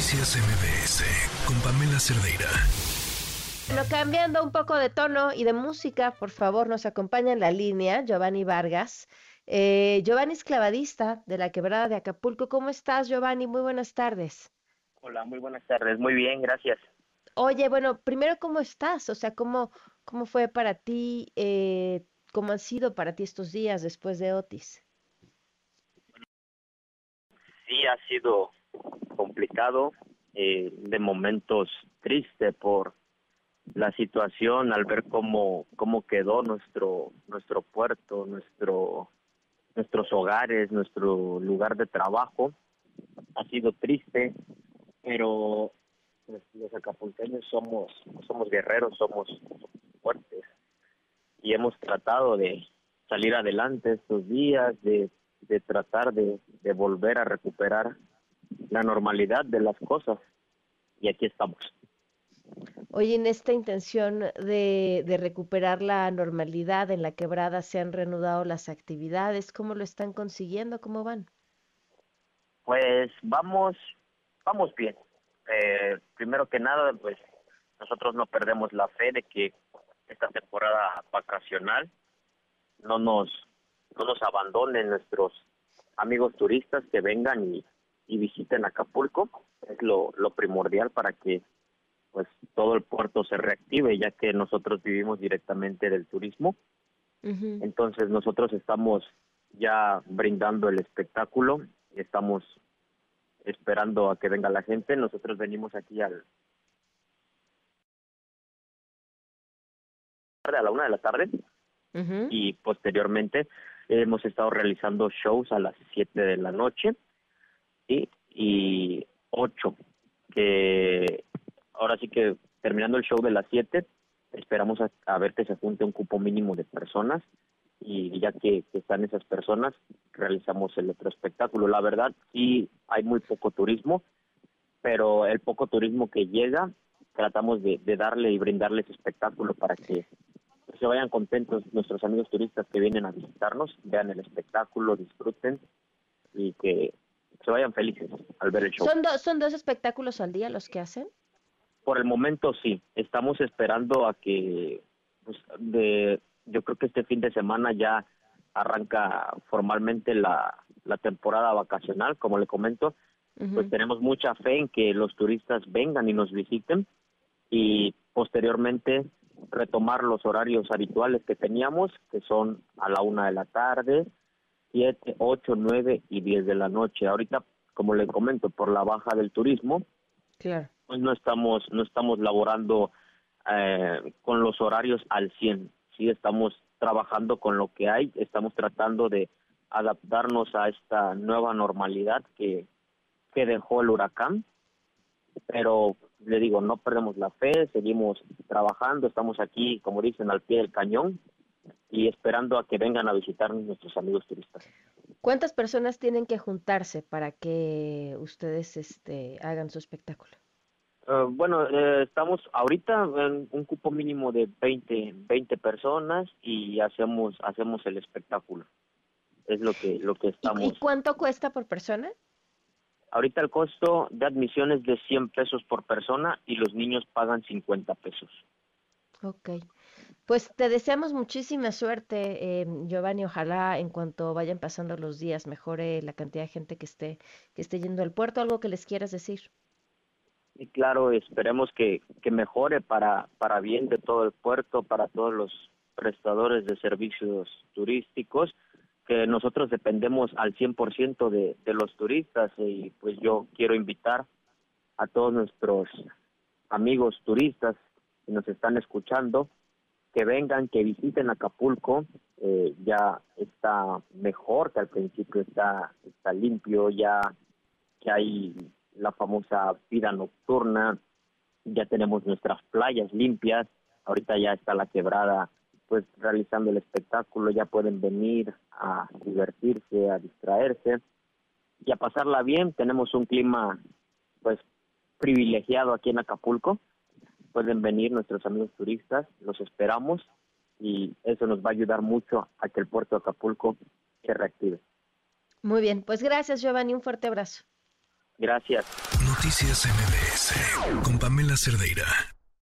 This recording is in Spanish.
Noticias MBS con Pamela Cerdeira. Bueno, cambiando un poco de tono y de música, por favor, nos acompaña en la línea Giovanni Vargas. Eh, Giovanni es clavadista de la quebrada de Acapulco. ¿Cómo estás, Giovanni? Muy buenas tardes. Hola, muy buenas tardes. Muy bien, gracias. Oye, bueno, primero, ¿cómo estás? O sea, ¿cómo, cómo fue para ti? Eh, ¿Cómo han sido para ti estos días después de Otis? Sí, ha sido complicado, eh, de momentos triste por la situación al ver cómo cómo quedó nuestro nuestro puerto, nuestro nuestros hogares, nuestro lugar de trabajo. Ha sido triste, pero pues, los acapulqueños somos somos guerreros, somos fuertes y hemos tratado de salir adelante estos días, de, de tratar de, de volver a recuperar la normalidad de las cosas. Y aquí estamos. Hoy en esta intención de, de, recuperar la normalidad en la quebrada se han reanudado las actividades. ¿Cómo lo están consiguiendo? ¿Cómo van? Pues vamos, vamos bien. Eh, primero que nada, pues nosotros no perdemos la fe de que esta temporada vacacional no nos no nos abandonen nuestros amigos turistas que vengan y y visiten Acapulco. Es lo, lo primordial para que pues todo el puerto se reactive, ya que nosotros vivimos directamente del turismo. Entonces nosotros estamos ya brindando el espectáculo, estamos esperando a que venga la gente. Nosotros venimos aquí al a la una de la tarde y posteriormente hemos estado realizando shows a las siete de la noche y ocho, que ahora sí que terminando el show de las siete, esperamos a, ver que se junte un cupo mínimo de personas y ya que, están esas personas, realizamos el otro espectáculo. La verdad, sí hay muy poco turismo, pero el poco turismo que llega, tratamos de, de darle y brindarles espectáculo para que se vayan contentos nuestros amigos turistas que vienen a visitarnos, vean el espectáculo, disfruten y que se vayan felices al ver el show. ¿Son, ¿Son dos espectáculos al día los que hacen? Por el momento sí. Estamos esperando a que, pues, de, yo creo que este fin de semana ya arranca formalmente la, la temporada vacacional, como le comento. Pues tenemos mucha fe en que los turistas vengan y nos visiten y posteriormente retomar los horarios habituales que teníamos, que son a la una de la tarde, 7, 8, 9 y 10 de la noche. Ahorita, como le comento, por la baja del turismo, claro. pues no estamos, no estamos laborando eh, con los horarios al 100. Sí, estamos trabajando con lo que hay, estamos tratando de adaptarnos a esta nueva normalidad que, que dejó el huracán, pero le digo, no perdemos la fe, seguimos trabajando, estamos aquí, como dicen, al pie del cañón y esperando a que vengan a visitarnos nuestros amigos turistas. ¿Cuántas personas tienen que juntarse para que ustedes este, hagan su espectáculo? Uh, bueno, eh, estamos ahorita en un cupo mínimo de 20, 20 personas y hacemos hacemos el espectáculo. Es lo que lo que estamos. ¿Y, cuánto cuesta por persona? Ahorita el costo de admisión es de 100 pesos por persona y los niños pagan 50 pesos. Ok. Pues te deseamos muchísima suerte, eh, Giovanni. Ojalá en cuanto vayan pasando los días mejore la cantidad de gente que esté que esté yendo al puerto. ¿Algo que les quieras decir? Y claro, esperemos que, que mejore para, para bien de todo el puerto, para todos los prestadores de servicios turísticos, que nosotros dependemos al 100% de, de los turistas y pues yo quiero invitar a todos nuestros amigos turistas que nos están escuchando que vengan, que visiten Acapulco, eh, ya está mejor que al principio, está, está limpio, ya que hay la famosa vida nocturna, ya tenemos nuestras playas limpias, ahorita ya está la quebrada pues realizando el espectáculo, ya pueden venir a divertirse, a distraerse y a pasarla bien, tenemos un clima pues privilegiado aquí en Acapulco, pueden venir nuestros amigos turistas, los esperamos y eso nos va a ayudar mucho a que el puerto de Acapulco se reactive. Muy bien, pues gracias Giovanni, un fuerte abrazo. Gracias. Noticias MBS con Pamela Cerdeira.